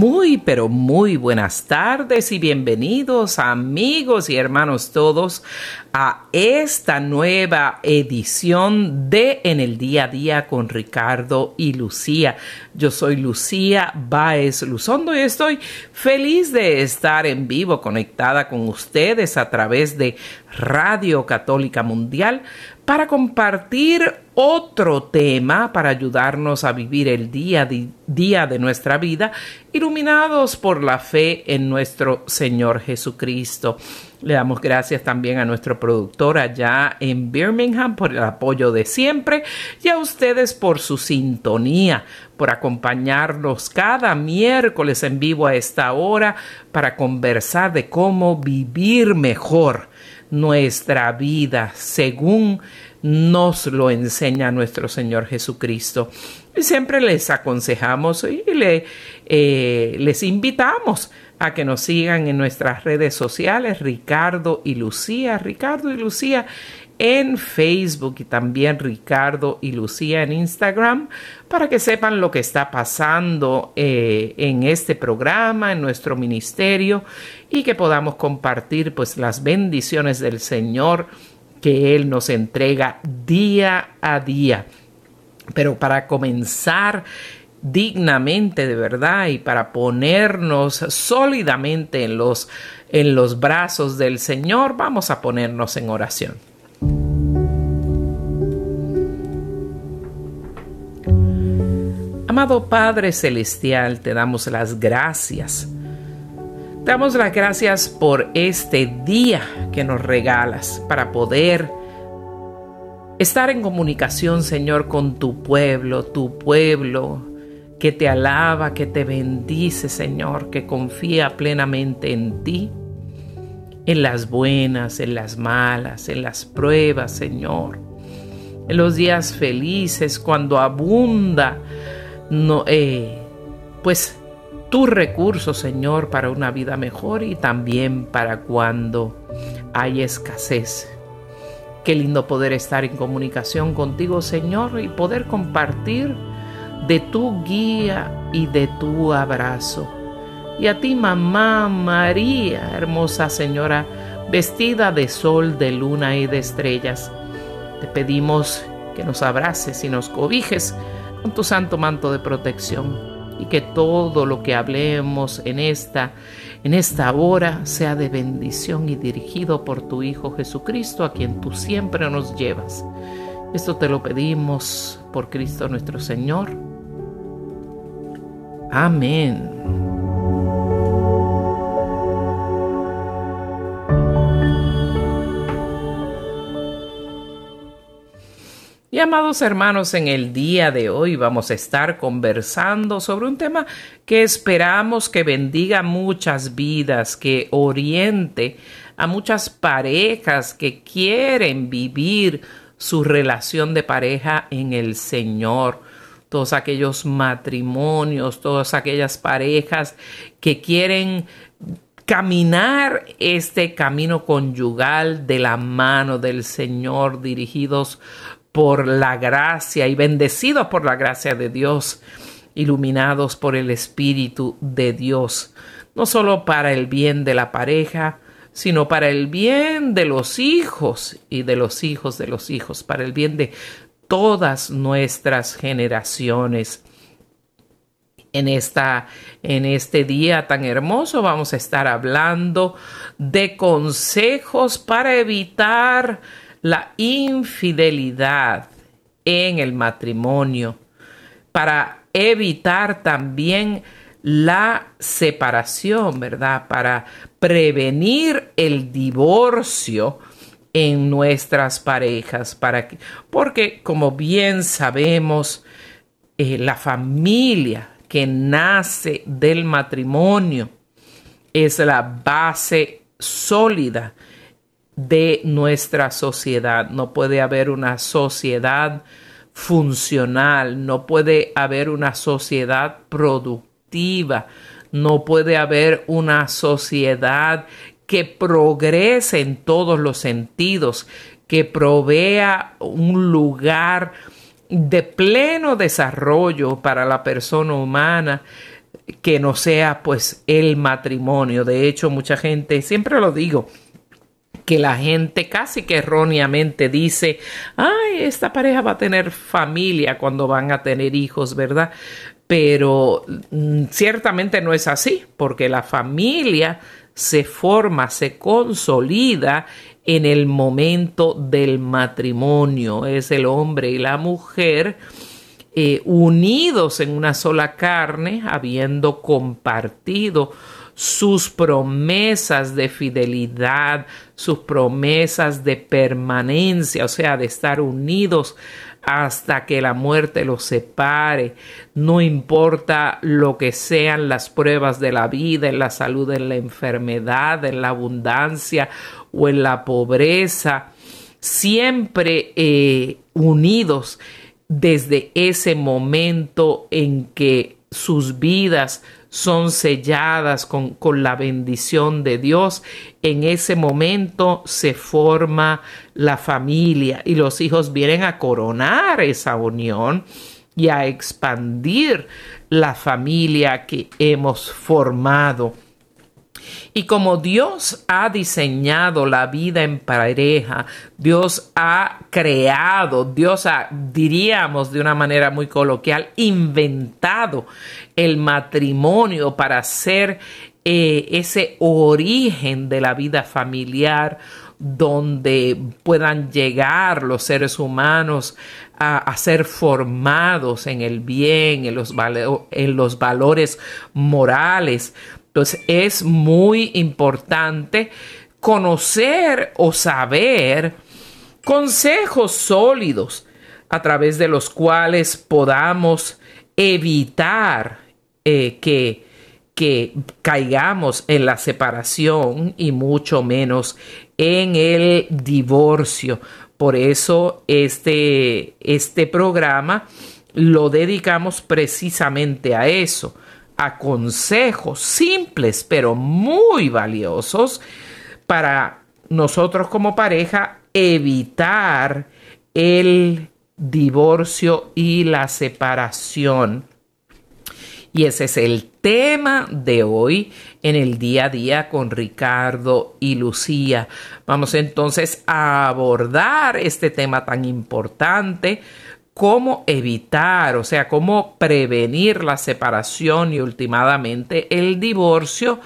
Muy, pero muy buenas tardes y bienvenidos amigos y hermanos todos a esta nueva edición de En el Día a Día con Ricardo y Lucía. Yo soy Lucía Baez Luzondo y estoy feliz de estar en vivo conectada con ustedes a través de Radio Católica Mundial para compartir otro tema para ayudarnos a vivir el día día de nuestra vida iluminados por la fe en nuestro Señor Jesucristo. Le damos gracias también a nuestro productor allá en Birmingham por el apoyo de siempre y a ustedes por su sintonía, por acompañarnos cada miércoles en vivo a esta hora para conversar de cómo vivir mejor nuestra vida según nos lo enseña nuestro Señor Jesucristo. Y siempre les aconsejamos y eh, les invitamos a que nos sigan en nuestras redes sociales, Ricardo y Lucía, Ricardo y Lucía en Facebook y también Ricardo y Lucía en Instagram para que sepan lo que está pasando eh, en este programa, en nuestro ministerio y que podamos compartir pues las bendiciones del Señor que Él nos entrega día a día. Pero para comenzar dignamente de verdad y para ponernos sólidamente en los, en los brazos del Señor, vamos a ponernos en oración. Amado Padre Celestial, te damos las gracias. Te damos las gracias por este día que nos regalas para poder estar en comunicación, Señor, con tu pueblo, tu pueblo que te alaba, que te bendice, Señor, que confía plenamente en ti, en las buenas, en las malas, en las pruebas, Señor, en los días felices, cuando abunda, eh, pues tu recurso, Señor, para una vida mejor y también para cuando hay escasez. Qué lindo poder estar en comunicación contigo, Señor, y poder compartir de tu guía y de tu abrazo. Y a ti, mamá María, hermosa señora, vestida de sol, de luna y de estrellas, te pedimos que nos abraces y nos cobijes con tu santo manto de protección y que todo lo que hablemos en esta en esta hora sea de bendición y dirigido por tu Hijo Jesucristo, a quien tú siempre nos llevas. Esto te lo pedimos por Cristo nuestro Señor. Amén. Amados hermanos, en el día de hoy vamos a estar conversando sobre un tema que esperamos que bendiga muchas vidas, que oriente a muchas parejas que quieren vivir su relación de pareja en el Señor. Todos aquellos matrimonios, todas aquellas parejas que quieren caminar este camino conyugal de la mano del Señor, dirigidos por la gracia y bendecidos por la gracia de Dios, iluminados por el Espíritu de Dios, no solo para el bien de la pareja, sino para el bien de los hijos y de los hijos de los hijos, para el bien de todas nuestras generaciones. En, esta, en este día tan hermoso vamos a estar hablando de consejos para evitar la infidelidad en el matrimonio, para evitar también la separación, ¿verdad? Para prevenir el divorcio en nuestras parejas, para que, porque como bien sabemos, eh, la familia que nace del matrimonio es la base sólida de nuestra sociedad. No puede haber una sociedad funcional, no puede haber una sociedad productiva, no puede haber una sociedad que progrese en todos los sentidos, que provea un lugar de pleno desarrollo para la persona humana que no sea pues el matrimonio. De hecho, mucha gente, siempre lo digo, que la gente casi que erróneamente dice, ay, esta pareja va a tener familia cuando van a tener hijos, ¿verdad? Pero mm, ciertamente no es así, porque la familia se forma, se consolida en el momento del matrimonio. Es el hombre y la mujer eh, unidos en una sola carne, habiendo compartido sus promesas de fidelidad, sus promesas de permanencia, o sea, de estar unidos hasta que la muerte los separe. No importa lo que sean las pruebas de la vida, en la salud, en la enfermedad, en la abundancia o en la pobreza, siempre eh, unidos desde ese momento en que sus vidas son selladas con, con, la bendición de Dios, en ese momento se forma la familia y los hijos vienen a coronar esa unión y a expandir la familia que hemos formado. Y como Dios ha diseñado la vida en pareja, Dios ha creado, Dios ha, diríamos de una manera muy coloquial, inventado el matrimonio para ser eh, ese origen de la vida familiar donde puedan llegar los seres humanos a, ser formados en el bien, en los, en los valores morales, entonces es muy importante conocer o saber consejos sólidos a través de los cuales podamos evitar eh, que, que caigamos en la separación y mucho menos en el divorcio. Por eso este, este programa lo dedicamos precisamente a eso a consejos simples pero muy valiosos para nosotros como pareja evitar el divorcio y la separación. Y ese es el tema de hoy en el día a día con Ricardo y Lucía. Vamos entonces a abordar este tema tan importante cómo evitar, o sea, cómo prevenir la separación y últimamente el divorcio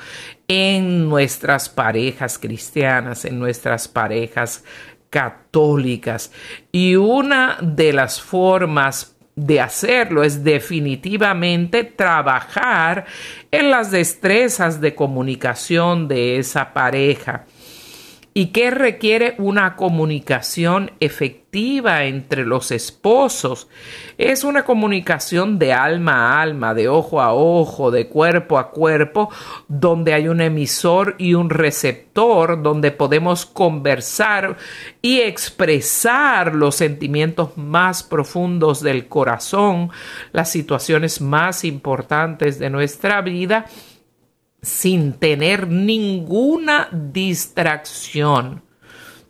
en nuestras parejas cristianas, en nuestras parejas católicas. Y una de las formas de hacerlo es definitivamente trabajar en las destrezas de comunicación de esa pareja y que requiere una comunicación efectiva entre los esposos. Es una comunicación de alma a alma, de ojo a ojo, de cuerpo a cuerpo, donde hay un emisor y un receptor, donde podemos conversar y expresar los sentimientos más profundos del corazón, las situaciones más importantes de nuestra vida sin tener ninguna distracción.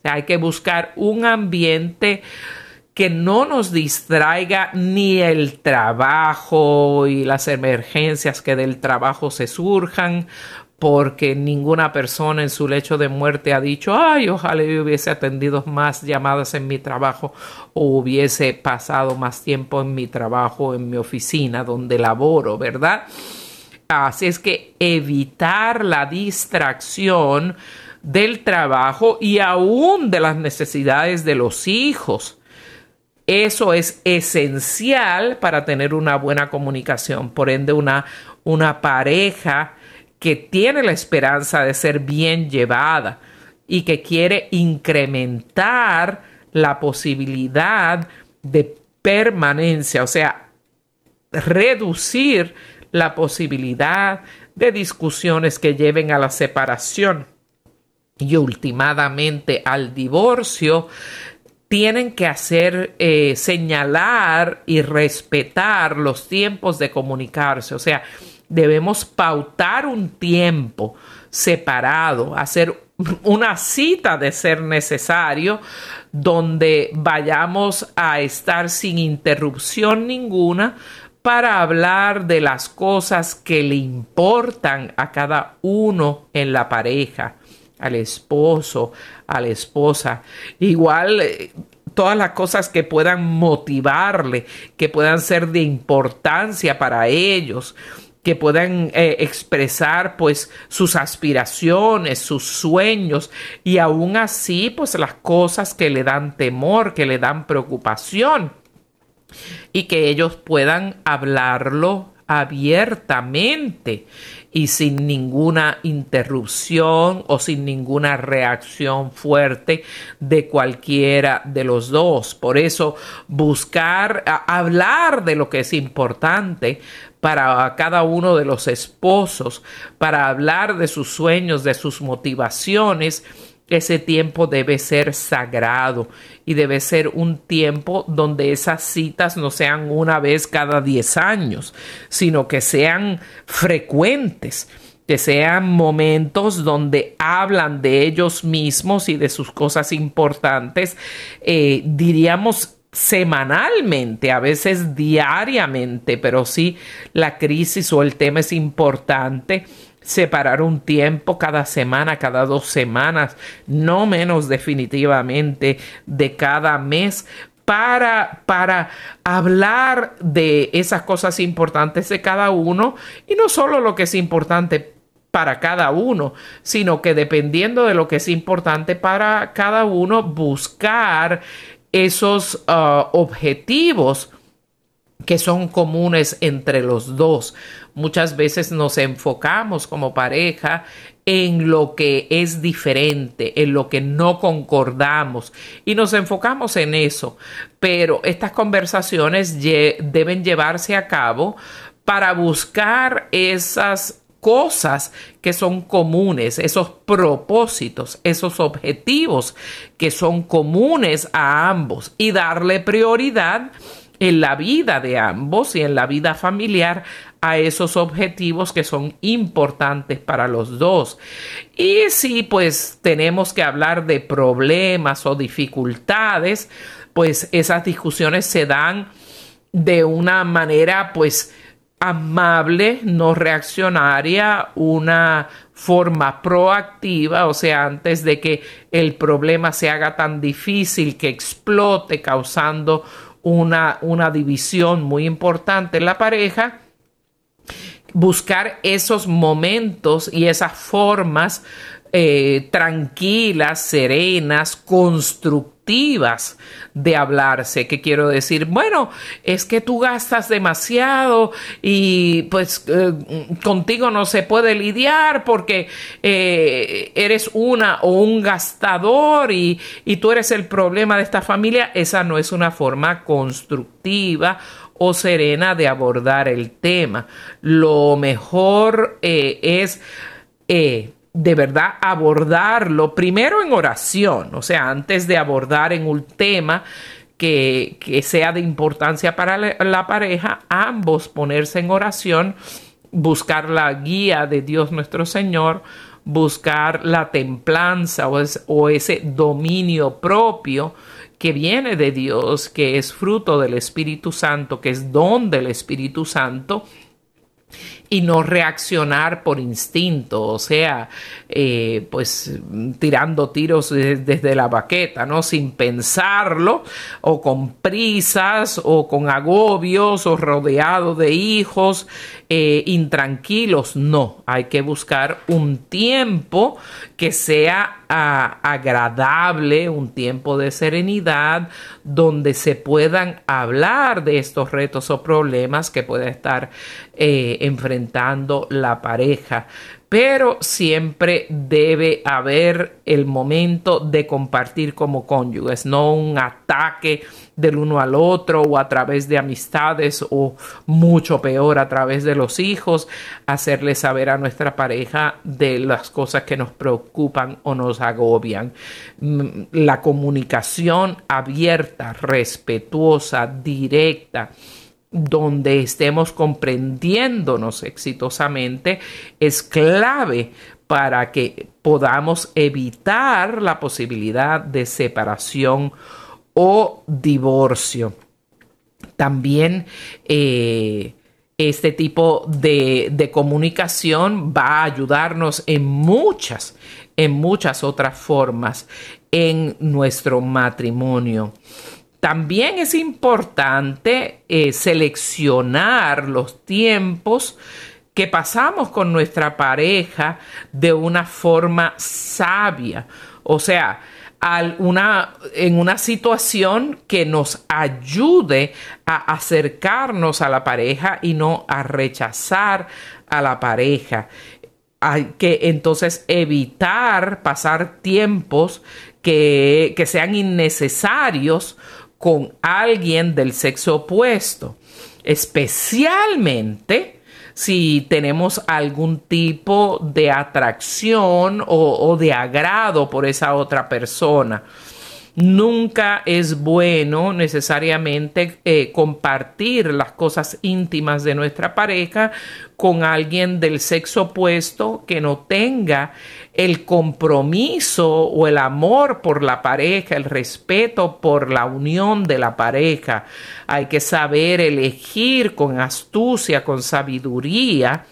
hay que buscar un ambiente que no nos distraiga ni el trabajo y las emergencias que del trabajo se surjan, porque ninguna persona en su lecho de muerte ha dicho, ay, ojalá yo hubiese atendido más llamadas en mi trabajo o hubiese pasado más tiempo en mi trabajo, en mi oficina donde laboro, ¿verdad? Es que evitar la distracción del trabajo y aún de las necesidades de los hijos. Eso es esencial para tener una buena comunicación. Por ende, una, una pareja que tiene la esperanza de ser bien llevada y que quiere incrementar la posibilidad de permanencia, o sea, reducir la posibilidad de discusiones que lleven a la separación y últimamente al divorcio, tienen que hacer, eh, señalar y respetar los tiempos de comunicarse. O sea, debemos pautar un tiempo separado, hacer una cita de ser necesario, donde vayamos a estar sin interrupción ninguna para hablar de las cosas que le importan a cada uno en la pareja, al esposo, a la esposa. Igual eh, todas las cosas que puedan motivarle, que puedan ser de importancia para ellos que puedan eh, expresar pues sus aspiraciones, sus sueños y aún así pues las cosas que le dan temor, que le dan preocupación y que ellos puedan hablarlo abiertamente y sin ninguna interrupción o sin ninguna reacción fuerte de cualquiera de los dos. Por eso buscar hablar de lo que es importante para cada uno de los esposos, para hablar de sus sueños, de sus motivaciones, ese tiempo debe ser sagrado y debe ser un tiempo donde esas citas no sean una vez cada 10 años, sino que sean frecuentes que sean momentos donde hablan de ellos mismos y de sus cosas importantes, eh, diríamos semanalmente, a veces diariamente, pero sí la crisis o el tema es importante. Separar un tiempo cada semana, cada dos semanas, no menos definitivamente de cada mes para, para hablar de esas cosas importantes de cada uno y no solo lo que es importante para cada uno, sino que dependiendo de lo que es importante para cada uno, buscar esos ah, objetivos que son comunes entre los dos. Muchas veces nos enfocamos como pareja en lo que es diferente, en lo que no concordamos y nos enfocamos en eso. Pero estas conversaciones deben llevarse a cabo para buscar esas cosas que son comunes, esos propósitos, esos objetivos que son comunes a ambos y darle prioridad en la vida de ambos y en la vida familiar a esos objetivos que son importantes para los dos. Y si pues tenemos que hablar de problemas o dificultades, pues esas discusiones se dan de una manera pues amable, no reaccionaria, una forma proactiva, o sea, antes de que el problema se haga tan difícil que explote causando una, una división muy importante en la pareja, buscar esos momentos y esas formas eh, tranquilas, serenas, constructivas de hablarse. ¿Qué quiero decir? Bueno, es que tú gastas demasiado y pues eh, contigo no se puede lidiar porque eh, eres una o un gastador y, y tú eres el problema de esta familia. Esa no es una forma constructiva o serena de abordar el tema. Lo mejor es de verdad abordarlo primero en oración, o sea, antes de abordar en un tema que, sea de importancia para la, pareja, ambos ponerse en oración, buscar la guía de Dios nuestro Señor, buscar la templanza o, o ese dominio propio que viene de Dios, que es fruto del Espíritu Santo, que es don del Espíritu Santo, y no reaccionar por instinto, o sea, eh, pues tirando tiros desde la baqueta, ¿no? Sin pensarlo, o con prisas, o con agobios, o rodeado de hijos, eh, intranquilos, no, hay que buscar un tiempo que sea ah, agradable, un tiempo de serenidad, donde se puedan hablar de estos retos o problemas que puede estar eh, enfrentando la pareja. Pero siempre debe haber el momento de compartir como cónyuges, no un ataque del uno al otro o a través de amistades o mucho peor a través de los hijos, hacerle saber a nuestra pareja de las cosas que nos preocupan o nos agobian. Mm, la comunicación abierta, respetuosa, directa, donde estemos comprendiéndonos exitosamente es clave para que podamos evitar la posibilidad de separación o divorcio. También eh, este tipo de, comunicación va a ayudarnos en muchas, en muchas otras formas en nuestro matrimonio. También es importante eh, seleccionar los tiempos que pasamos con nuestra pareja de una forma sabia. O sea, en una situación que nos ayude a acercarnos a la pareja y no a rechazar a la pareja. Hay que entonces evitar pasar tiempos que, que sean innecesarios con alguien del sexo opuesto, especialmente si tenemos algún tipo de atracción o, de agrado por esa otra persona. Nunca es bueno necesariamente eh, compartir las cosas íntimas de nuestra pareja con alguien del sexo opuesto que no tenga el compromiso o el amor por la pareja, el respeto por la unión de la pareja. Hay que saber elegir con astucia, con sabiduría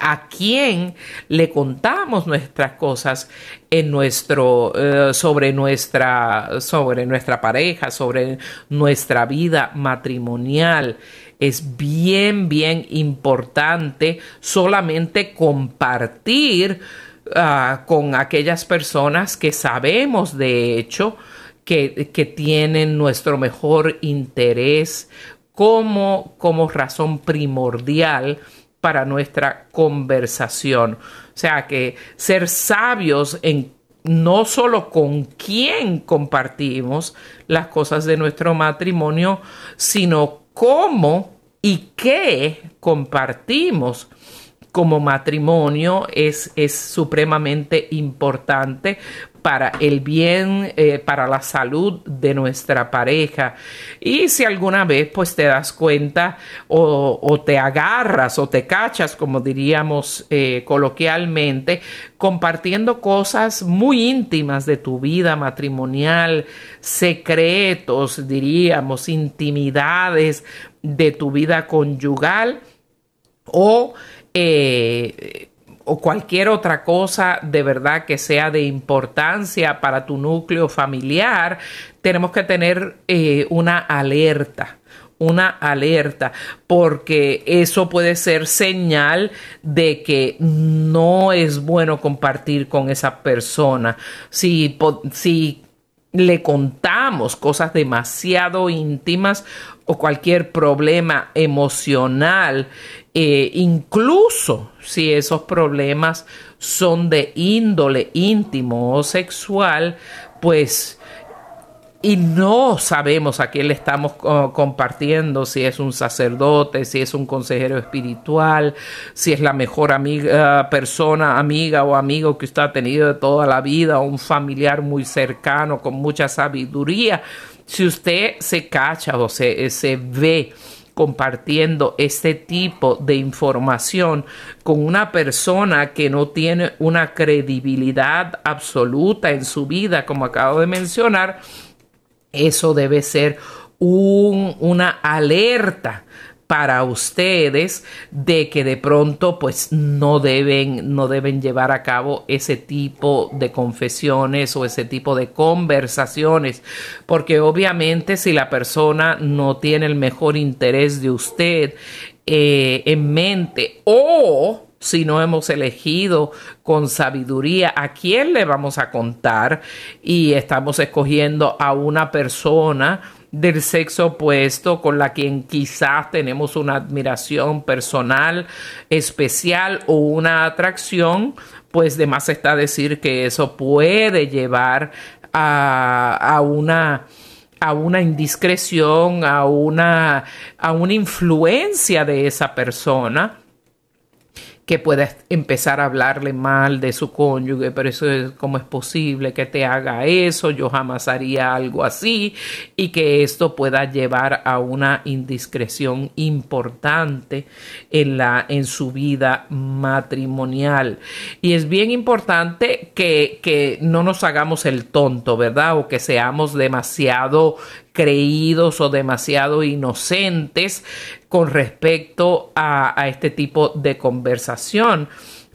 a quién le contamos nuestras cosas en nuestro eh, sobre nuestra sobre nuestra pareja sobre nuestra vida matrimonial. Es bien bien importante solamente compartir ah, con aquellas personas que sabemos de hecho que, que tienen nuestro mejor interés como, como razón primordial para nuestra conversación. O sea que ser sabios en no solo con quién compartimos las cosas de nuestro matrimonio, sino cómo y qué compartimos como matrimonio es, es supremamente importante para el bien, eh, para la salud de nuestra pareja. Y si alguna vez pues te das cuenta o, te agarras o te cachas, como diríamos eh, coloquialmente, compartiendo cosas muy íntimas de tu vida matrimonial, secretos, diríamos, intimidades de tu vida conyugal o eh, o cualquier otra cosa de verdad que sea de importancia para tu núcleo familiar, tenemos que tener eh, una alerta una alerta, porque eso puede ser señal de que no es bueno compartir con esa persona. Si, si le contamos cosas demasiado íntimas o cualquier problema emocional eh, incluso si esos problemas son de índole íntimo o sexual, pues y no sabemos a quién le estamos compartiendo, si es un sacerdote, si es un consejero espiritual, si es la mejor amiga, persona, amiga o amigo que usted ha tenido de toda la vida, o un familiar muy cercano con mucha sabiduría. Si usted se cacha o se, se ve compartiendo este tipo de información con una persona que no tiene una credibilidad absoluta en su vida, como acabo de mencionar, eso debe ser una alerta para ustedes de que de pronto pues no deben no deben llevar a cabo ese tipo de confesiones o ese tipo de conversaciones. Porque obviamente si la persona no tiene el mejor interés de usted eh, en mente o si no hemos elegido con sabiduría a quién le vamos a contar y estamos escogiendo a una persona del sexo opuesto con la quien quizás tenemos una admiración personal especial o una atracción, pues de más está decir que eso puede llevar a, a una a una indiscreción, a una, a una influencia de esa persona que pueda empezar a hablarle mal de su cónyuge, pero eso es cómo es posible que te haga eso, yo jamás haría algo así y que esto pueda llevar a una indiscreción importante en la en su vida matrimonial. Y es bien importante que, que no nos hagamos el tonto, ¿verdad? O que seamos demasiado creídos o demasiado inocentes con respecto a, este tipo de conversación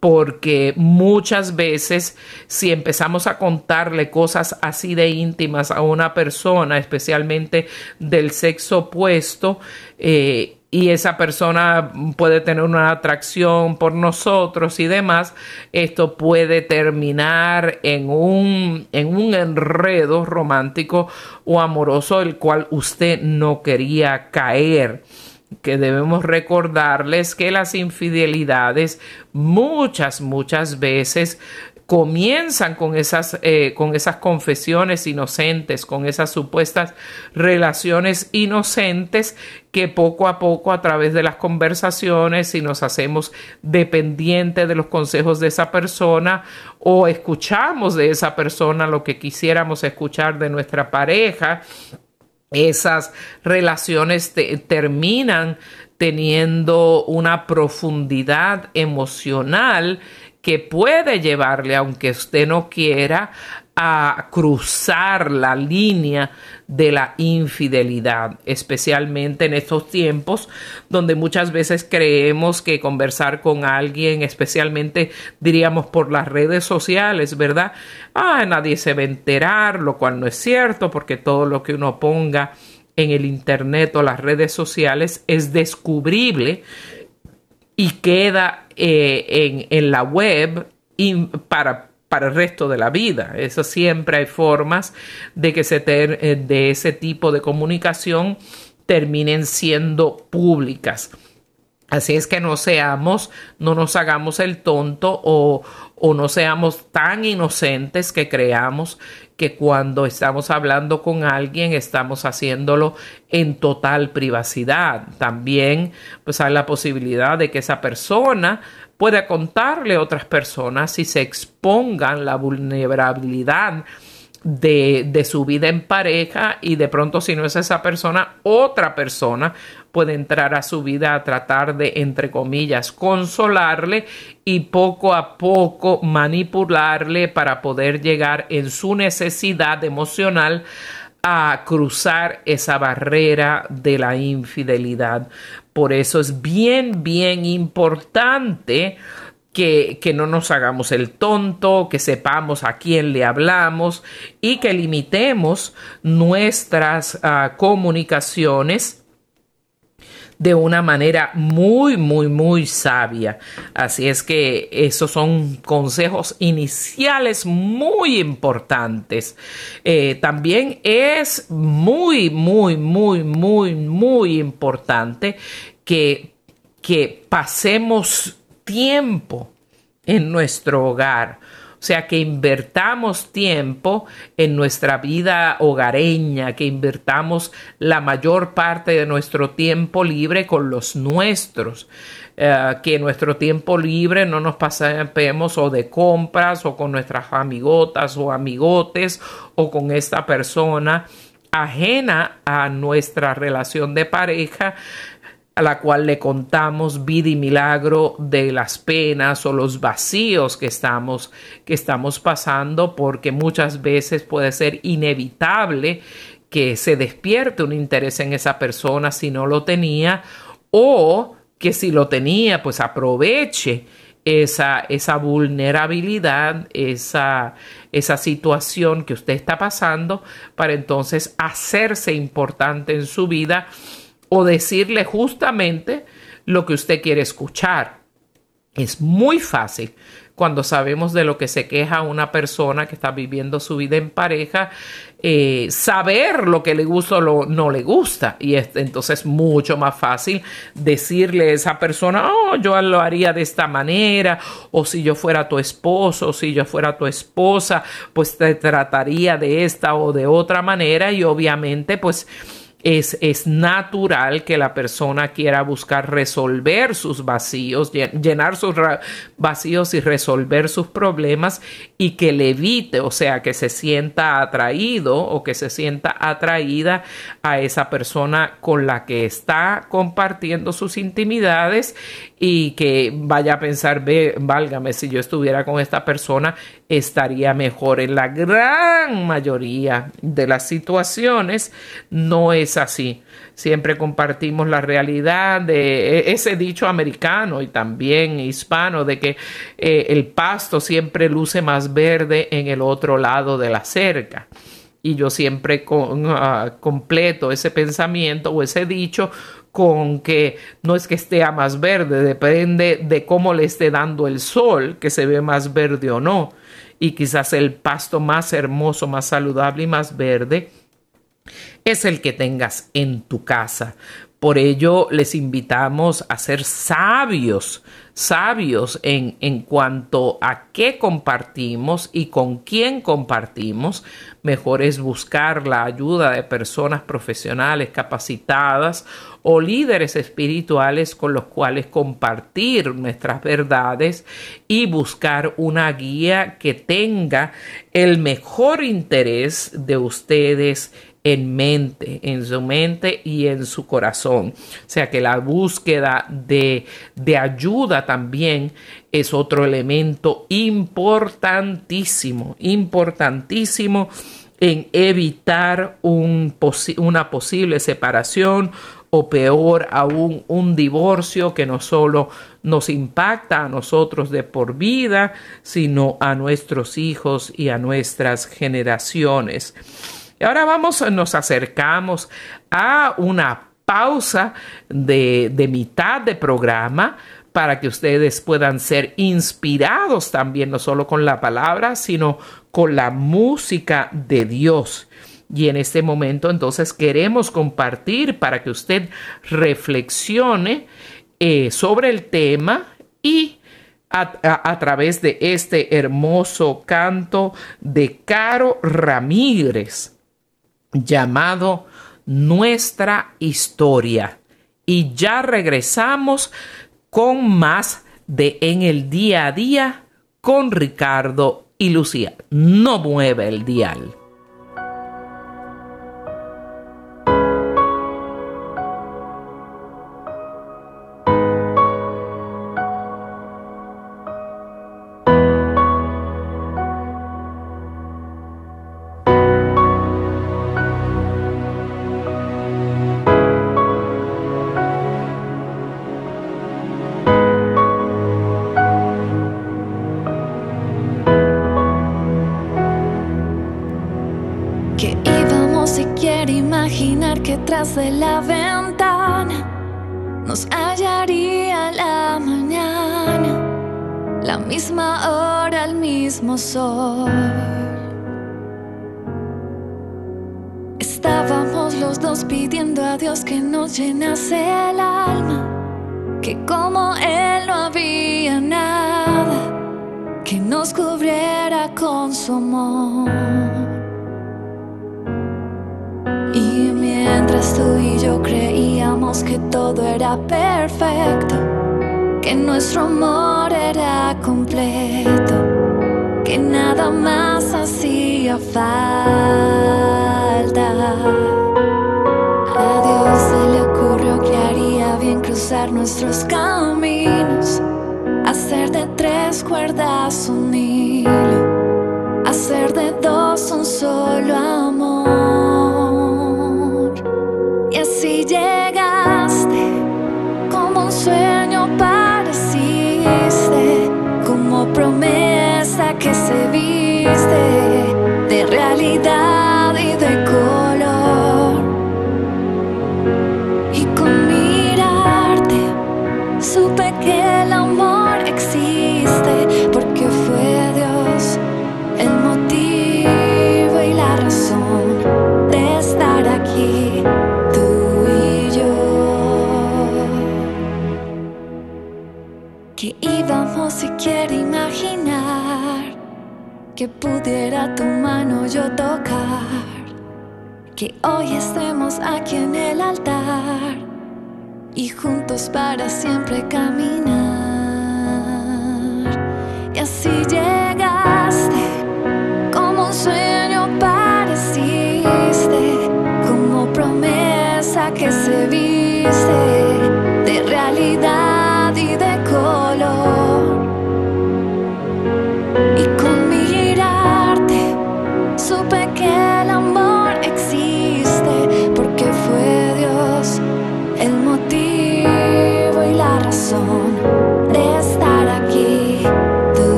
porque muchas veces si empezamos a contarle cosas así de íntimas a una persona, especialmente del sexo opuesto, eh, y esa persona puede tener una atracción por nosotros y demás, esto puede terminar en un, en un enredo romántico o amoroso el cual usted no quería caer. Que debemos recordarles que las infidelidades muchas, muchas veces comienzan con esas, eh, con esas confesiones inocentes, con esas supuestas relaciones inocentes que poco a poco a través de las conversaciones, si nos hacemos dependientes de los consejos de esa persona o escuchamos de esa persona lo que quisiéramos escuchar de nuestra pareja, esas relaciones terminan teniendo una profundidad emocional que puede llevarle, aunque usted no quiera, a cruzar la línea de la infidelidad, especialmente en estos tiempos donde muchas veces creemos que conversar con alguien, especialmente diríamos por las redes sociales, ¿verdad? Ah, nadie se va a enterar, lo cual no es cierto porque todo lo que uno ponga en el Internet o las redes sociales es descubrible y queda eh, en, la web para, para el resto de la vida. Eso siempre hay formas de que se eh, de ese tipo de comunicación terminen siendo públicas. Así es que no seamos, no nos hagamos el tonto o, o no seamos tan inocentes que creamos que cuando estamos hablando con alguien estamos haciéndolo en total privacidad. También pues hay la posibilidad de que esa persona pueda contarle a otras personas y se expongan la vulnerabilidad de, de, su vida en pareja y de pronto si no es esa persona, otra persona puede entrar a su vida a tratar de, entre comillas, consolarle y poco a poco manipularle para poder llegar en su necesidad emocional a cruzar esa barrera de la infidelidad. Por eso es bien, bien importante que, no nos hagamos el tonto, que sepamos a quién le hablamos y que limitemos nuestras ah, comunicaciones de una manera muy, muy, muy sabia. Así es que esos son consejos iniciales muy importantes. Eh, también es muy, muy, muy, muy, muy importante que, que pasemos tiempo en nuestro hogar. O sea, que invertamos tiempo en nuestra vida hogareña, que invertamos la mayor parte de nuestro tiempo libre con los nuestros. Eh, que nuestro tiempo libre no nos pasemos o de compras o con nuestras amigotas o amigotes o con esta persona ajena a nuestra relación de pareja, a la cual le contamos vida y milagro de las penas o los vacíos que estamos, que estamos pasando, porque muchas veces puede ser inevitable que se despierte un interés en esa persona si no lo tenía o que si lo tenía, pues aproveche esa, esa vulnerabilidad, esa, esa situación que usted está pasando para entonces hacerse importante en su vida o decirle justamente lo que usted quiere escuchar. Es muy fácil cuando sabemos de lo que se queja una persona que está viviendo su vida en pareja, eh, saber lo que le gusta o lo, no le gusta. Y es entonces mucho más fácil decirle a esa persona, oh, yo lo haría de esta manera, o si yo fuera tu esposo, o si yo fuera tu esposa, pues te trataría de esta o de otra manera. Y obviamente, pues es, natural que la persona quiera buscar resolver sus vacíos, llenar sus vacíos y resolver sus problemas y que le evite, o sea, que se sienta atraído o que se sienta atraída a esa persona con la que está compartiendo sus intimidades y que vaya a pensar, ve, válgame, si yo estuviera con esta persona, estaría mejor. En la gran mayoría de las situaciones no es así. Siempre compartimos la realidad de e, ese dicho americano y también hispano de que eh, el pasto siempre luce más verde en el otro lado de la cerca y yo siempre ah, completo ese pensamiento o ese dicho con que no es que esté más verde, depende de cómo le esté dando el sol, que se ve más verde o no. Y quizás el pasto más hermoso, más saludable y más verde es el que tengas en tu casa. Por ello les invitamos a ser sabios, sabios en, en, cuanto a qué compartimos y con quién compartimos. Mejor es buscar la ayuda de personas profesionales capacitadas o líderes espirituales con los cuales compartir nuestras verdades y buscar una guía que tenga el mejor interés de ustedes en mente, en su mente y en su corazón. O sea que la búsqueda de, de ayuda también es otro elemento importantísimo, importantísimo en evitar un una posible separación o peor aún un divorcio que no solo nos impacta a nosotros de por vida, sino a nuestros hijos y a nuestras generaciones. Y ahora vamos, nos acercamos a una pausa de, de mitad de programa para que ustedes puedan ser inspirados también, no solo con la palabra, sino con la música de Dios. Y en este momento entonces queremos compartir para que usted reflexione eh, sobre el tema y a, través de este hermoso canto de Caro Ramírez llamado Nuestra historia. Y ya regresamos con más de En el día a día con Ricardo y Lucía. No mueve el dial. Falta. A Dios se le ocurrió que haría bien cruzar nuestros caminos, hacer de tres cuerdas pudiera tu mano yo tocar, que hoy estemos aquí en el altar y juntos para siempre caminar.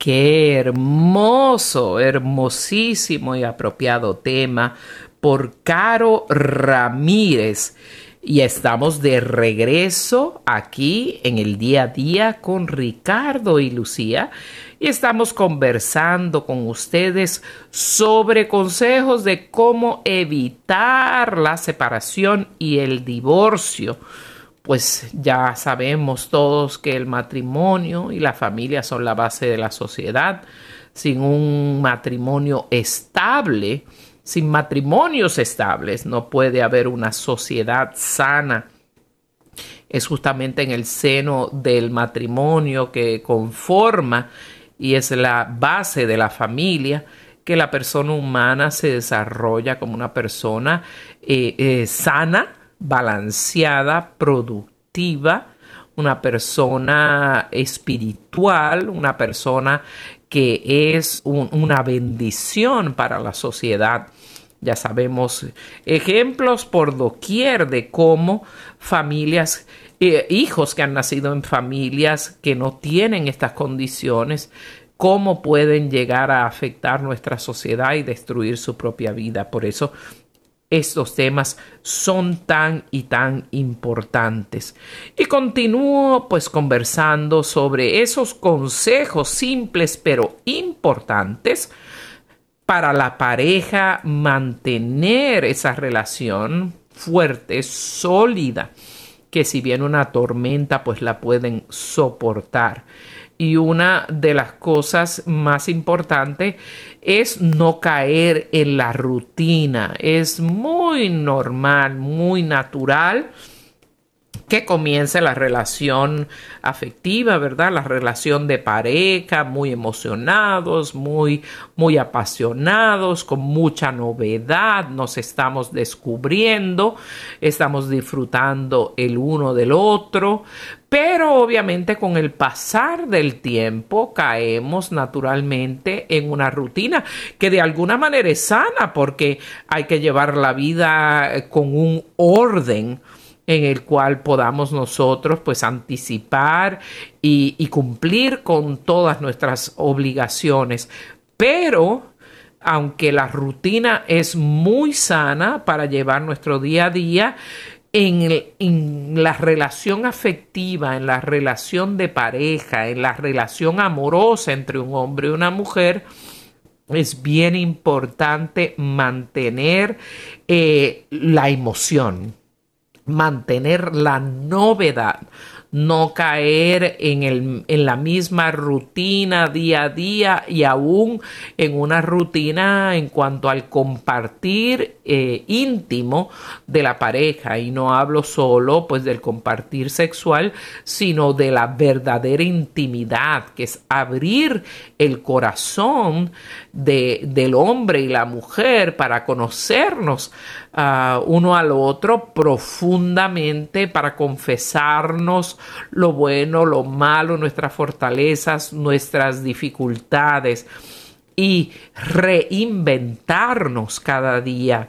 Qué hermoso, hermosísimo y apropiado tema por Caro Ramírez. Y estamos de regreso aquí en el día a día con Ricardo y Lucía y estamos conversando con ustedes sobre consejos de cómo evitar la separación y el divorcio. Pues ya sabemos todos que el matrimonio y la familia son la base de la sociedad. Sin un matrimonio estable, sin matrimonios estables, no puede haber una sociedad sana. Es justamente en el seno del matrimonio que conforma y es la base de la familia que la persona humana se desarrolla como una persona eh, eh, sana, balanceada, productiva, una persona espiritual, una persona que es un, una bendición para la sociedad. Ya sabemos ejemplos por doquier de cómo familias, eh, hijos que han nacido en familias que no tienen estas condiciones, cómo pueden llegar a afectar nuestra sociedad y destruir su propia vida. Por eso estos temas son tan y tan importantes. Y continúo pues conversando sobre esos consejos simples pero importantes para la pareja mantener esa relación fuerte, sólida, que si viene una tormenta pues la pueden soportar. Y una de las cosas más importantes es no caer en la rutina. Es muy normal, muy natural que comience la relación afectiva, ¿verdad? La relación de pareja, muy emocionados, muy, muy apasionados, con mucha novedad, nos estamos descubriendo, estamos disfrutando el uno del otro, pero obviamente con el pasar del tiempo caemos naturalmente en una rutina que de alguna manera es sana porque hay que llevar la vida con un orden en el cual podamos nosotros pues anticipar y, y cumplir con todas nuestras obligaciones. Pero aunque la rutina es muy sana para llevar nuestro día a día, en, la relación afectiva, en la relación de pareja, en la relación amorosa entre un hombre y una mujer, es bien importante mantener eh, la emoción, mantener la novedad, no caer en, el, en, la misma rutina día a día y aún en una rutina en cuanto al compartir eh, íntimo de la pareja. Y no hablo solo pues del compartir sexual, sino de la verdadera intimidad, que es abrir el corazón de, del hombre y la mujer para conocernos uh, uno al otro profundamente, para confesarnos lo bueno, lo malo, nuestras fortalezas, nuestras dificultades y reinventarnos cada día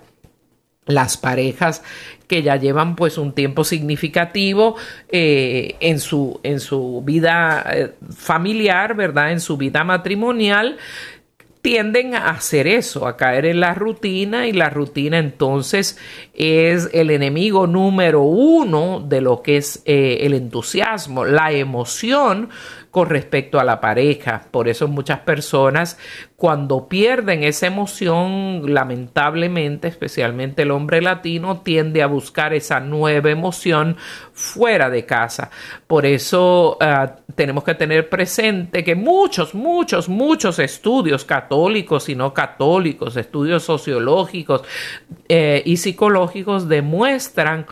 las parejas que ya llevan pues un tiempo significativo eh, en, su, en su vida eh, familiar, ¿verdad? En su vida matrimonial, tienden a hacer eso, a caer en la rutina y la rutina entonces es el enemigo número uno de lo que es eh, el entusiasmo, la emoción con respecto a la pareja. Por eso muchas personas cuando pierden esa emoción, lamentablemente, especialmente el hombre latino, tiende a buscar esa nueva emoción fuera de casa. Por eso ah, tenemos que tener presente que muchos, muchos, muchos estudios católicos y no católicos, estudios sociológicos eh, y psicológicos demuestran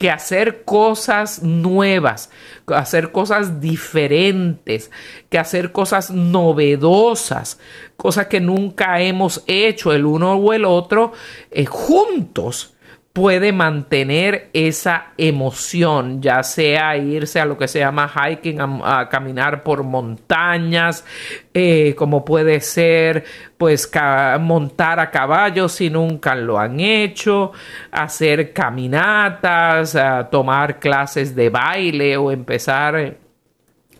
que hacer cosas nuevas, hacer cosas diferentes, que hacer cosas novedosas, cosas que nunca hemos hecho el uno o el otro, eh, juntos puede mantener esa emoción, ya sea irse a lo que se llama hiking, a, caminar por montañas, eh, como puede ser pues montar a caballo si nunca lo han hecho, hacer caminatas, tomar clases de baile o empezar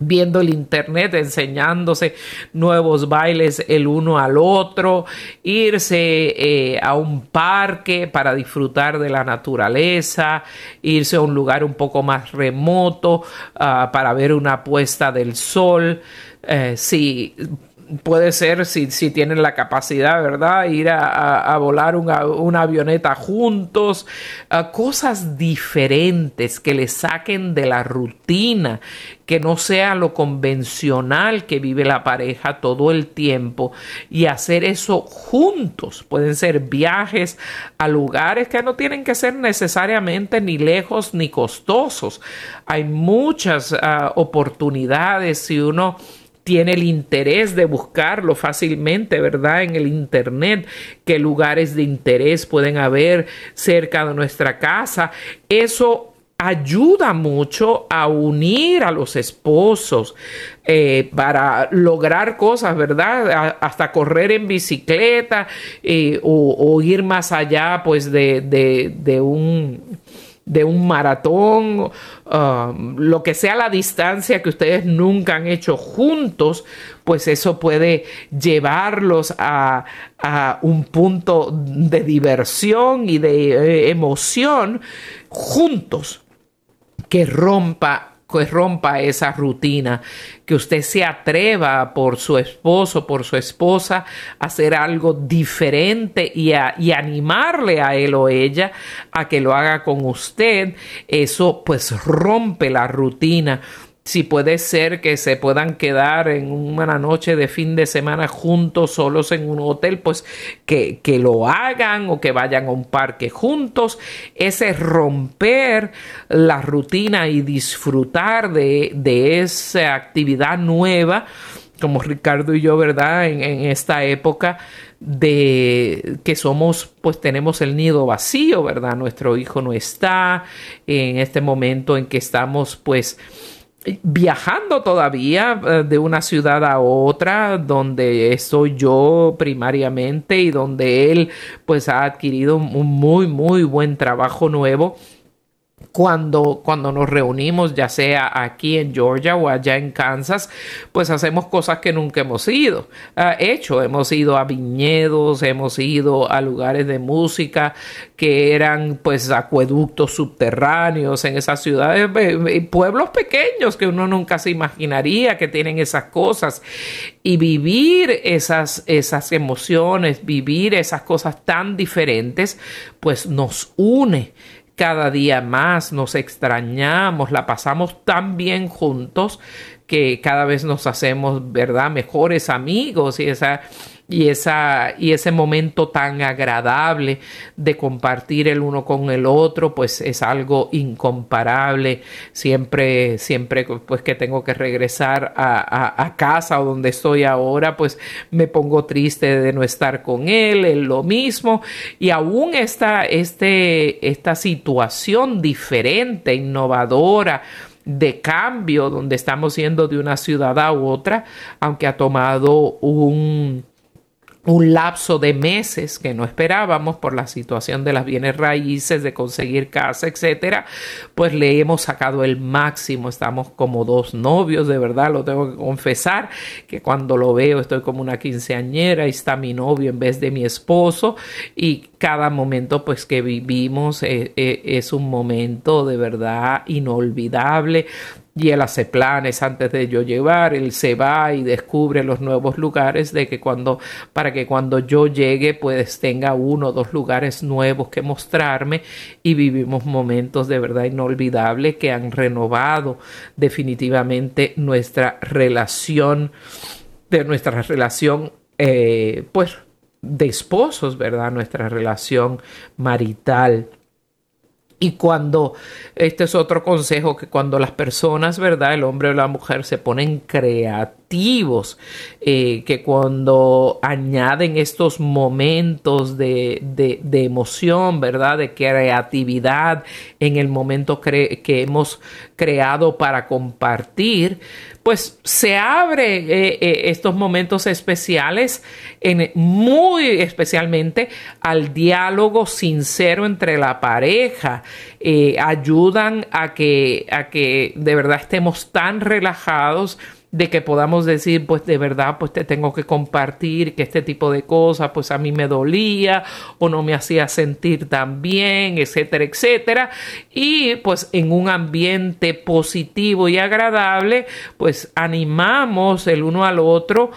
viendo el internet, enseñándose nuevos bailes el uno al otro, irse eh, a un parque para disfrutar de la naturaleza, irse a un lugar un poco más remoto ah, para ver una puesta del sol. Eh, sí, puede ser si, si, tienen la capacidad, ¿verdad? Ir a, volar una, avioneta juntos, cosas diferentes que le saquen de la rutina, que no sea lo convencional que vive la pareja todo el tiempo y hacer eso juntos. Pueden ser viajes a lugares que no tienen que ser necesariamente ni lejos ni costosos. Hay muchas ah, oportunidades si uno tiene el interés de buscarlo fácilmente, ¿verdad? En el Internet, qué lugares de interés pueden haber cerca de nuestra casa. Eso ayuda mucho a unir a los esposos eh, para lograr cosas, ¿verdad? hasta correr en bicicleta eh, o, ir más allá, pues, de, de un de un maratón, um, lo que sea la distancia que ustedes nunca han hecho juntos, pues eso puede llevarlos a, un punto de diversión y de eh, emoción juntos que rompa que rompa esa rutina, que usted se atreva por su esposo, por su esposa, a hacer algo diferente y, a, y animarle a él o ella a que lo haga con usted. Eso pues rompe la rutina si puede ser que se puedan quedar en una noche de fin de semana juntos, solos en un hotel, pues que, que lo hagan o que vayan a un parque juntos. Ese romper la rutina y disfrutar de, de esa actividad nueva, como Ricardo y yo, ¿verdad? En, en esta época de que somos, pues tenemos el nido vacío, ¿verdad? Nuestro hijo no está en este momento en que estamos, pues, viajando todavía eh, de una ciudad a otra donde estoy yo primariamente y donde él pues ha adquirido un muy muy buen trabajo nuevo cuando, cuando nos reunimos, ya sea aquí en Georgia o allá en Kansas, pues hacemos cosas que nunca hemos ido, uh, hecho. Hemos ido a viñedos, hemos ido a lugares de música que eran pues acueductos subterráneos en esas ciudades, pueblos pequeños que uno nunca se imaginaría que tienen esas cosas. Y vivir esas, esas emociones, vivir esas cosas tan diferentes, pues nos une cada día más, nos extrañamos, la pasamos tan bien juntos que cada vez nos hacemos, ¿verdad?, mejores amigos y esa y, esa, y ese momento tan agradable de compartir el uno con el otro, pues es algo incomparable. Siempre, siempre pues que tengo que regresar a, a, casa o donde estoy ahora, pues me pongo triste de no estar con él, es lo mismo. Y aún esta, este, esta situación diferente, innovadora, de cambio, donde estamos yendo de una ciudad a otra, aunque ha tomado un, un lapso de meses que no esperábamos por la situación de las bienes raíces, de conseguir casa, etcétera, pues le hemos sacado el máximo. Estamos como dos novios, de verdad, lo tengo que confesar, que cuando lo veo estoy como una quinceañera y está mi novio en vez de mi esposo y cada momento pues que vivimos eh, eh, es un momento de verdad inolvidable y él hace planes antes de yo llevar, él se va y descubre los nuevos lugares de que cuando para que cuando yo llegue pues tenga uno o dos lugares nuevos que mostrarme y vivimos momentos de verdad inolvidables que han renovado definitivamente nuestra relación de nuestra relación eh, pues de esposos, ¿verdad? Nuestra relación marital. Y cuando, este es otro consejo, que cuando las personas, ¿verdad? El hombre o la mujer se ponen creativos, eh, que cuando añaden estos momentos de, de, emoción, ¿verdad? De creatividad en el momento que hemos creado para compartir, pues se abre eh, eh, estos momentos especiales en, muy especialmente al diálogo sincero entre la pareja. Eh, ayudan a que a que de verdad estemos tan relajados de que podamos decir, pues de verdad, pues te tengo que compartir que este tipo de cosas, pues a mí me dolía o no me hacía sentir tan bien, etcétera, etcétera. Y pues en un ambiente positivo y agradable, pues animamos el uno al otro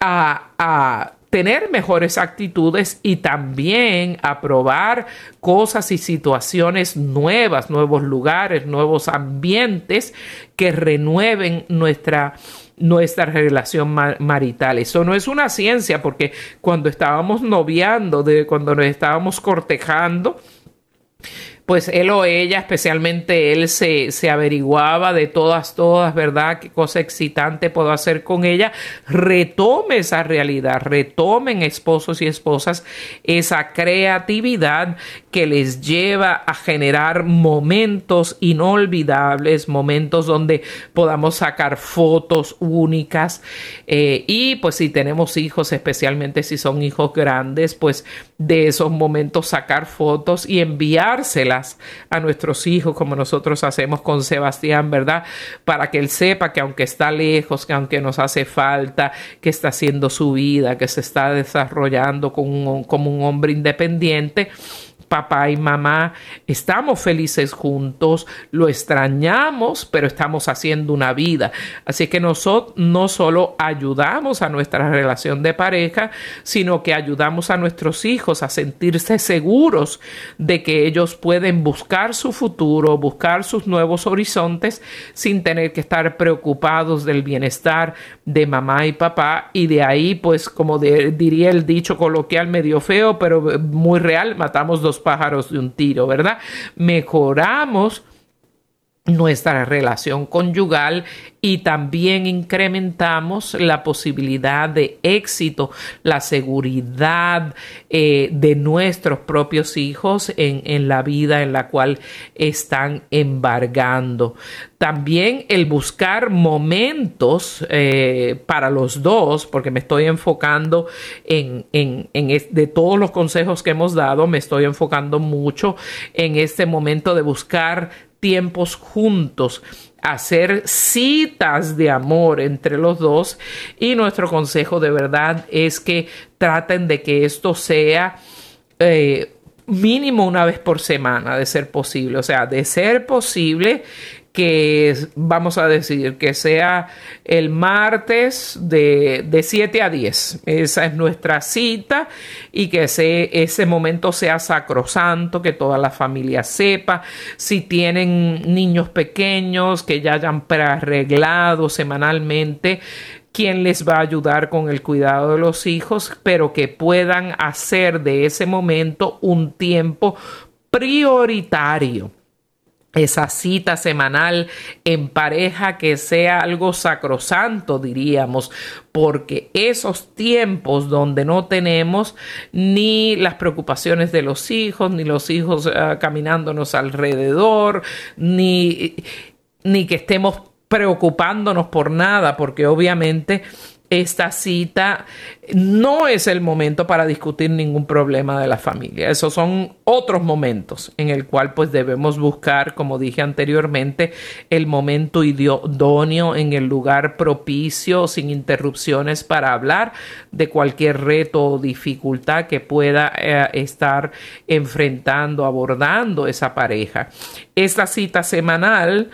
a, a tener mejores actitudes y también a probar cosas y situaciones nuevas, nuevos lugares, nuevos ambientes que renueven nuestra nuestra relación marital. Eso no es una ciencia porque cuando estábamos noviando, de cuando nos estábamos cortejando, pues él o ella, especialmente él, se, se, averiguaba de todas, todas, ¿verdad? Qué cosa excitante puedo hacer con ella. Retome esa realidad, retomen esposos y esposas esa creatividad que les lleva a generar momentos inolvidables, momentos donde podamos sacar fotos únicas. Eh, y pues si tenemos hijos, especialmente si son hijos grandes, pues de esos momentos sacar fotos y enviárselas a nuestros hijos como nosotros hacemos con Sebastián, ¿verdad? Para que él sepa que aunque está lejos, que aunque nos hace falta, que está haciendo su vida, que se está desarrollando como un hombre independiente, papá y mamá estamos felices juntos, lo extrañamos, pero estamos haciendo una vida. Así que nosotros no solo ayudamos a nuestra relación de pareja, sino que ayudamos a nuestros hijos a sentirse seguros de que ellos pueden buscar su futuro, buscar sus nuevos horizontes sin tener que estar preocupados del bienestar de mamá y papá y de ahí pues como diría el dicho coloquial medio feo pero muy real matamos pájaros de un tiro, ¿verdad? Mejoramos nuestra relación conyugal y también incrementamos la posibilidad de éxito, la seguridad eh, de nuestros propios hijos en, la vida en la cual están embargando. También el buscar momentos eh, para los dos, porque me estoy enfocando en, en, de todos los consejos que hemos dado, me estoy enfocando mucho en este momento de buscar tiempos juntos, hacer citas de amor entre los dos. Y nuestro consejo de verdad es que traten de que esto sea eh, mínimo una vez por semana de ser posible, o sea, de ser posible que vamos a decir que sea el martes de, de 7 a 10. Esa es nuestra cita y que ese, ese momento sea sacrosanto, que toda la familia sepa. Si tienen niños pequeños que ya hayan prearreglado semanalmente, quién les va a ayudar con el cuidado de los hijos, pero que puedan hacer de ese momento un tiempo prioritario esa cita semanal en pareja que sea algo sacrosanto, diríamos, porque esos tiempos donde no tenemos ni las preocupaciones de los hijos, ni los hijos ah, caminándonos alrededor, ni, ni que estemos preocupándonos por nada, porque obviamente esta cita no es el momento para discutir ningún problema de la familia. Esos son otros momentos en el cual pues debemos buscar, como dije anteriormente, el momento idóneo en el lugar propicio, sin interrupciones para hablar de cualquier reto o dificultad que pueda eh, estar enfrentando, abordando esa pareja. Esta cita semanal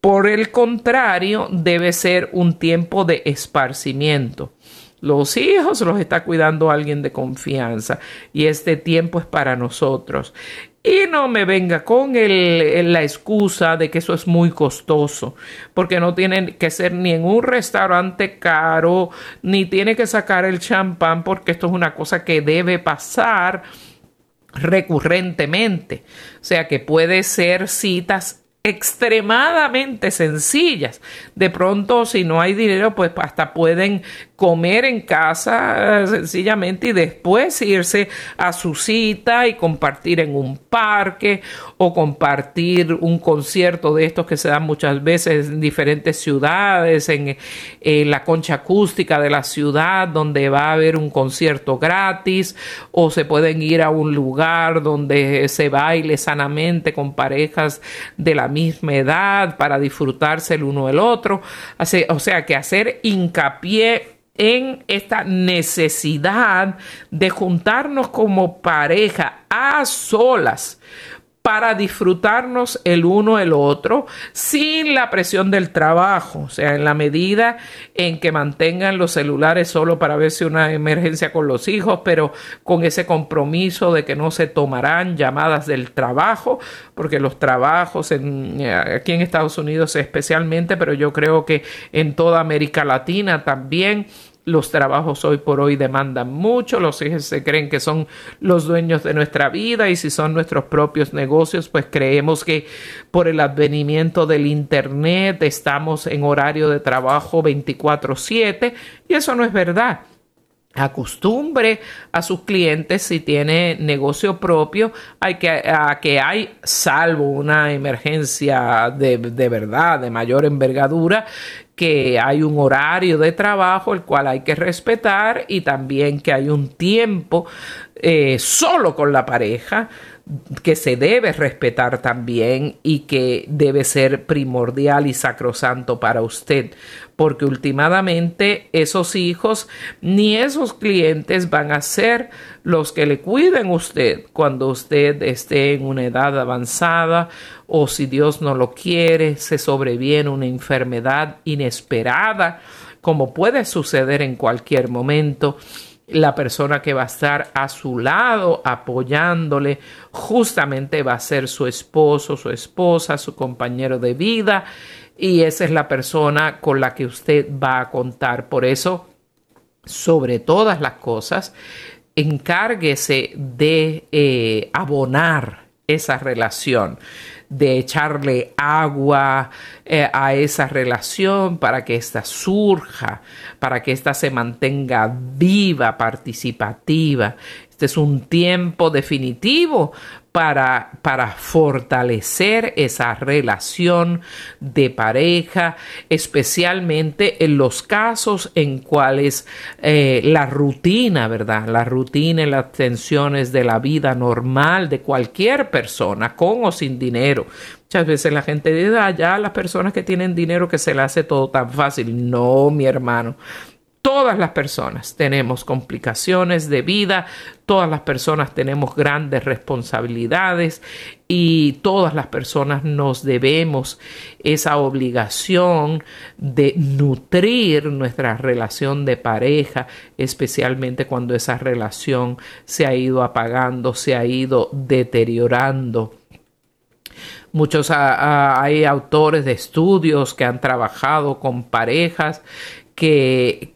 por el contrario, debe ser un tiempo de esparcimiento. Los hijos los está cuidando alguien de confianza y este tiempo es para nosotros. Y no me venga con la excusa de que eso es muy costoso, porque no tiene que ser ni en un restaurante caro, ni tiene que sacar el champán, porque esto es una cosa que debe pasar recurrentemente. O sea que puede ser citas extremadamente sencillas. De pronto, si no hay dinero, pues hasta pueden comer en casa sencillamente y después irse a su cita y compartir en un parque o compartir un concierto de estos que se dan muchas veces en diferentes ciudades, en, la concha acústica de la ciudad donde va a haber un concierto gratis o se pueden ir a un lugar donde se baile sanamente con parejas de la misma edad para disfrutarse el uno el otro. O sea que hacer hincapié en esta necesidad de juntarnos como pareja a solas para disfrutarnos el uno el otro sin la presión del trabajo, o sea, en la medida en que mantengan los celulares solo para ver si una emergencia con los hijos, pero con ese compromiso de que no se tomarán llamadas del trabajo, porque los trabajos en, eh, aquí en Estados Unidos especialmente, pero yo creo que en toda América Latina también los trabajos hoy por hoy demandan mucho, los hijos se creen que son los dueños de nuestra vida y si son nuestros propios negocios, pues creemos que por el advenimiento del Internet estamos en horario de trabajo 24/7 y eso no es verdad. Acostumbre a sus clientes si tiene negocio propio hay que, a que hay salvo una emergencia de, de verdad de mayor envergadura que hay un horario de trabajo el cual hay que respetar y también que hay un tiempo eh, solo con la pareja que se debe respetar también y que debe ser primordial y sacrosanto para usted, porque últimamente esos hijos ni esos clientes van a ser los que le cuiden usted cuando usted esté en una edad avanzada o si Dios no lo quiere, se sobreviene una enfermedad inesperada, como puede suceder en cualquier momento. La persona que va a estar a su lado apoyándole justamente va a ser su esposo, su esposa, su compañero de vida y esa es la persona con la que usted va a contar. Por eso, sobre todas las cosas, encárguese de eh, abonar esa relación de echarle agua eh, a esa relación para que ésta surja, para que ésta se mantenga viva, participativa. Este es un tiempo definitivo para, para fortalecer esa relación de pareja, especialmente en los casos en cuales eh, la rutina, ¿verdad? La rutina y las tensiones de la vida normal de cualquier persona, con o sin dinero. Muchas veces la gente dice, ah, ya las personas que tienen dinero que se le hace todo tan fácil. No, mi hermano. Todas las personas tenemos complicaciones de vida, todas las personas tenemos grandes responsabilidades y todas las personas nos debemos esa obligación de nutrir nuestra relación de pareja, especialmente cuando esa relación se ha ido apagando, se ha ido deteriorando. Muchos ah, ah, hay autores de estudios que han trabajado con parejas que,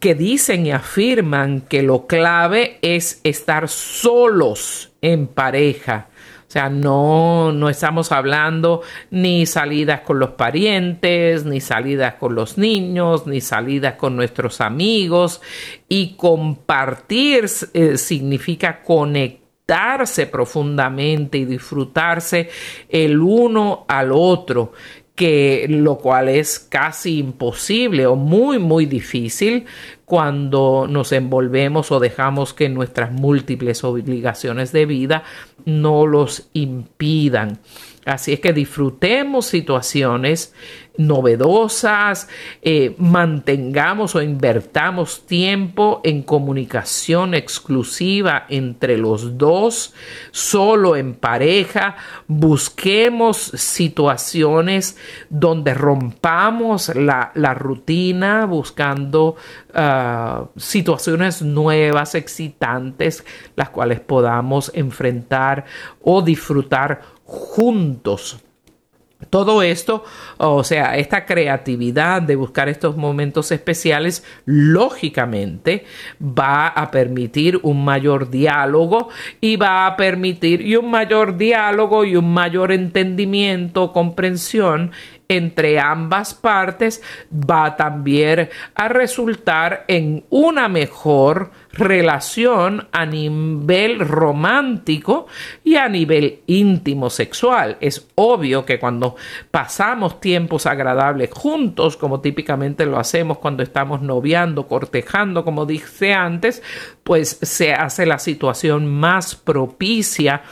que, dicen y afirman que lo clave es estar solos en pareja. O sea, no, no estamos hablando ni salidas con los parientes, ni salidas con los niños, ni salidas con nuestros amigos. Y compartir eh, significa conectarse profundamente y disfrutarse el uno al otro que lo cual es casi imposible o muy muy difícil cuando nos envolvemos o dejamos que nuestras múltiples obligaciones de vida no los impidan. Así es que disfrutemos situaciones novedosas, eh, mantengamos o invertamos tiempo en comunicación exclusiva entre los dos, solo en pareja, busquemos situaciones donde rompamos la, rutina, buscando ah, situaciones nuevas, excitantes, las cuales podamos enfrentar o disfrutar juntos todo esto, o sea, esta creatividad de buscar estos momentos especiales, lógicamente va a permitir un mayor diálogo y va a permitir y un mayor diálogo y un mayor entendimiento, comprensión entre ambas partes va también a resultar en una mejor relación a nivel romántico y a nivel íntimo sexual. Es obvio que cuando pasamos tiempos agradables juntos, como típicamente lo hacemos cuando estamos noviando, cortejando, como dije antes, pues se hace la situación más propicia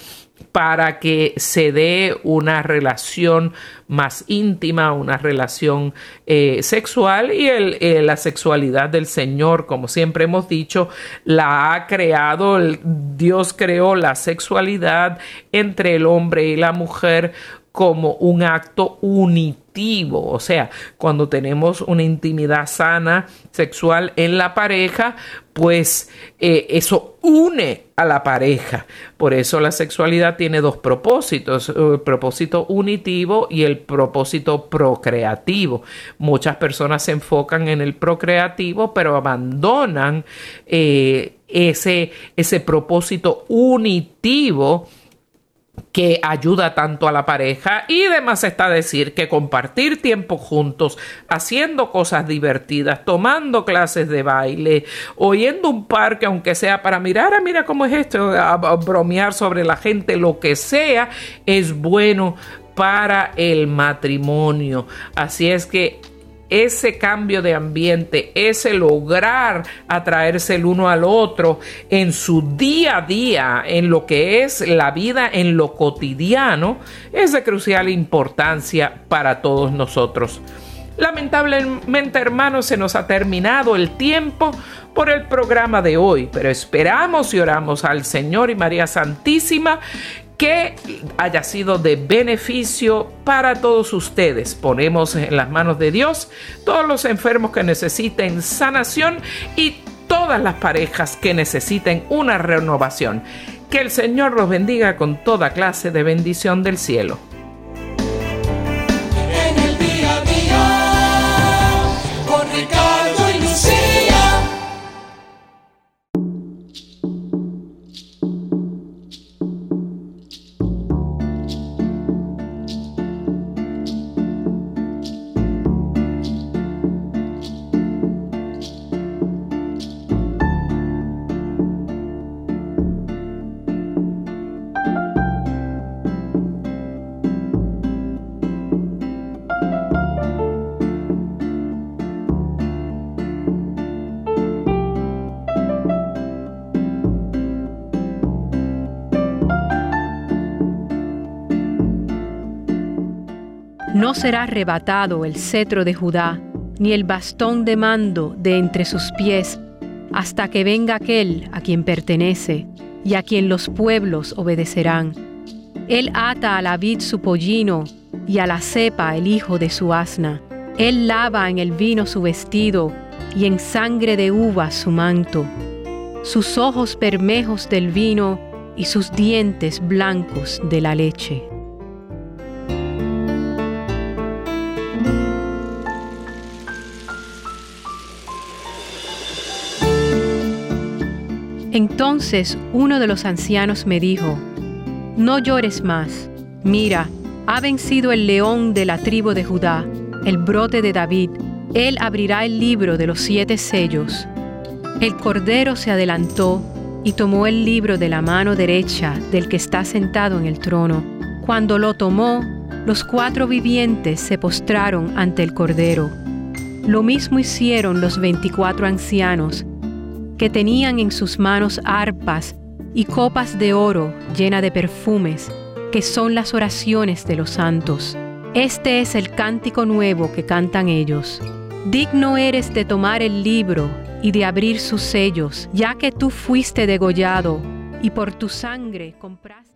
para que se dé una relación más íntima, una relación eh, sexual y eh, la sexualidad del Señor, como siempre hemos dicho, la ha creado, Dios creó la sexualidad entre el hombre y la mujer como un acto o sea, cuando tenemos una intimidad sana sexual en la pareja, pues eh, eso une a la pareja. Por eso la sexualidad tiene dos propósitos, el propósito unitivo y el propósito procreativo. Muchas personas se enfocan en el procreativo, pero abandonan eh, ese, ese propósito unitivo que ayuda tanto a la pareja y además está decir que compartir tiempo juntos, haciendo cosas divertidas, tomando clases de baile, oyendo un parque aunque sea para mirar, ah, mira cómo es esto, bromear sobre la gente, lo que sea, es bueno para el matrimonio. Así es que ese cambio de ambiente, ese lograr atraerse el uno al otro en su día a día, en lo que es la vida, en lo cotidiano, es de crucial importancia para todos nosotros. Lamentablemente, hermanos, se nos ha terminado el tiempo por el programa de hoy, pero esperamos y oramos al Señor y María Santísima que haya sido de beneficio para todos ustedes. Ponemos en las manos de Dios todos los enfermos que necesiten sanación y todas las parejas que necesiten una renovación. Que el Señor los bendiga con toda clase de bendición del cielo. No será arrebatado el cetro de Judá, ni el bastón de mando de entre sus pies, hasta que venga aquel a quien pertenece y a quien los pueblos obedecerán. Él ata a la vid su pollino y a la cepa el hijo de su asna. Él lava en el vino su vestido y en sangre de uva su manto. Sus ojos bermejos del vino y sus dientes blancos de la leche. Entonces uno de los ancianos me dijo, No llores más, mira, ha vencido el león de la tribu de Judá, el brote de David, él abrirá el libro de los siete sellos. El cordero se adelantó y tomó el libro de la mano derecha del que está sentado en el trono. Cuando lo tomó, Los cuatro vivientes se postraron ante el Cordero. Lo mismo hicieron los veinticuatro ancianos, que tenían en sus manos arpas y copas de oro llena de perfumes, que son las oraciones de los santos. Este es el cántico nuevo que cantan ellos. Digno eres de tomar el libro y de abrir sus sellos, ya que tú fuiste degollado y por tu sangre compraste.